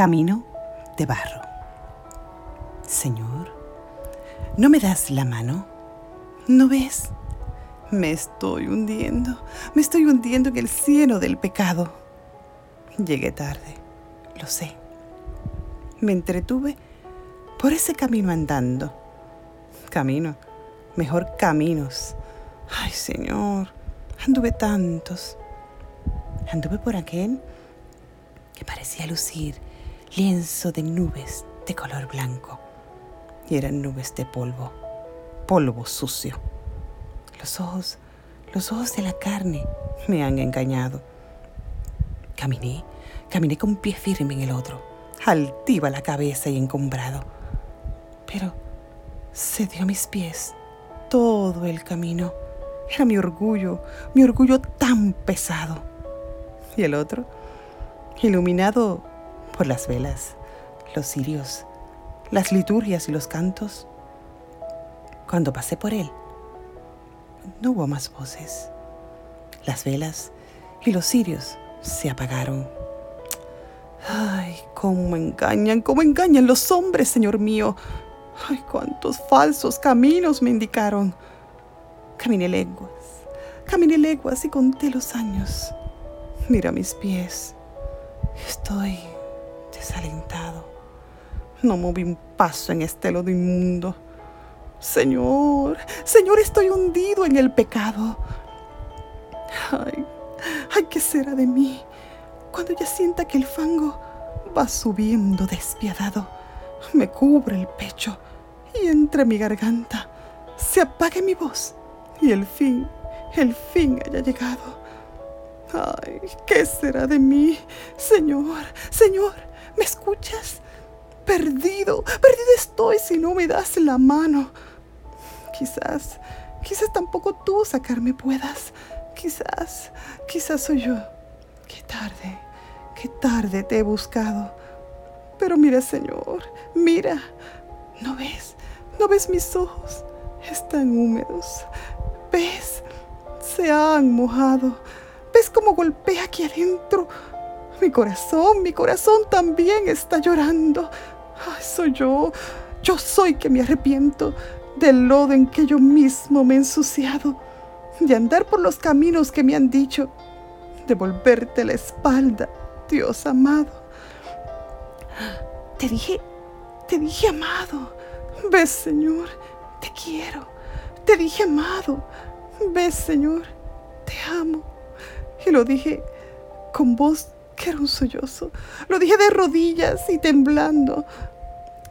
Camino de barro. Señor, ¿no me das la mano? ¿No ves? Me estoy hundiendo, me estoy hundiendo en el cielo del pecado. Llegué tarde, lo sé. Me entretuve por ese camino andando. Camino, mejor caminos. Ay, Señor, anduve tantos. Anduve por aquel que parecía lucir lienzo de nubes de color blanco. Y eran nubes de polvo, polvo sucio. Los ojos, los ojos de la carne me han engañado. Caminé, caminé con pie firme en el otro, altiva la cabeza y encumbrado. Pero se dio a mis pies todo el camino. Era mi orgullo, mi orgullo tan pesado. Y el otro, iluminado por las velas, los cirios, las liturgias y los cantos. Cuando pasé por él, no hubo más voces. Las velas y los cirios se apagaron. Ay, cómo engañan, cómo engañan los hombres, Señor mío. Ay, cuántos falsos caminos me indicaron. Caminé lenguas, caminé lenguas y conté los años. Mira mis pies. Estoy desalentado. No moví un paso en este lodo inmundo. Señor, Señor, estoy hundido en el pecado. Ay, ay, ¿qué será de mí cuando ya sienta que el fango va subiendo despiadado? Me cubre el pecho y entre mi garganta se apague mi voz y el fin, el fin haya llegado. Ay, ¿qué será de mí? Señor, Señor, ¿me escuchas? Perdido, perdido estoy si no me das la mano. Quizás, quizás tampoco tú sacarme puedas. Quizás, quizás soy yo. Qué tarde, qué tarde te he buscado. Pero mira, Señor, mira. ¿No ves? ¿No ves mis ojos? Están húmedos. ¿Ves? Se han mojado. ¿Ves cómo golpea aquí adentro? Mi corazón, mi corazón también está llorando. Ay, soy yo. Yo soy que me arrepiento del lodo en que yo mismo me he ensuciado, de andar por los caminos que me han dicho, de volverte la espalda, Dios amado. Te dije, te dije amado. Ves, Señor, te quiero. Te dije amado. Ves, Señor, te amo. Y lo dije con voz que era un sollozo. Lo dije de rodillas y temblando.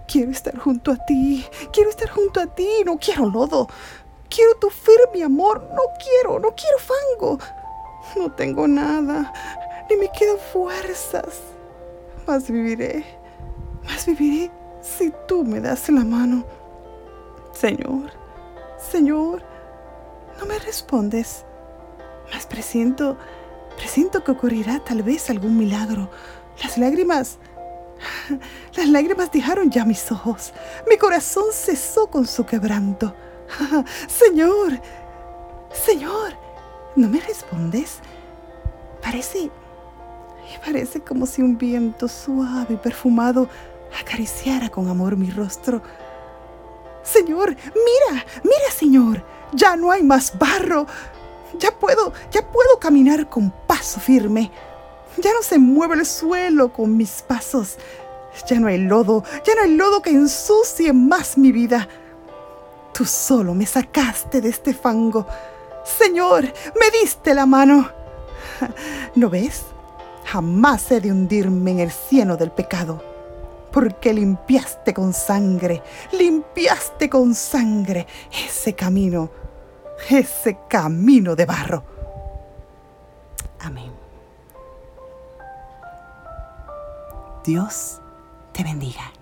Quiero estar junto a ti. Quiero estar junto a ti. No quiero lodo. Quiero tu firme amor. No quiero, no quiero fango. No tengo nada. Ni me quedan fuerzas. Más viviré. Más viviré si tú me das la mano. Señor, Señor, no me respondes. Más presiento Presiento que ocurrirá tal vez algún milagro. Las lágrimas... Las lágrimas dejaron ya mis ojos. Mi corazón cesó con su quebranto. Señor, Señor, ¿no me respondes? Parece... Parece como si un viento suave y perfumado acariciara con amor mi rostro. Señor, mira, mira, Señor, ya no hay más barro, ya puedo, ya puedo caminar con paso firme. Ya no se mueve el suelo con mis pasos. Ya no hay lodo, ya no hay lodo que ensucie más mi vida. Tú solo me sacaste de este fango. Señor, me diste la mano. ¿No ves? Jamás he de hundirme en el cieno del pecado, porque limpiaste con sangre, limpiaste con sangre ese camino ese camino de barro. Amén. Dios te bendiga.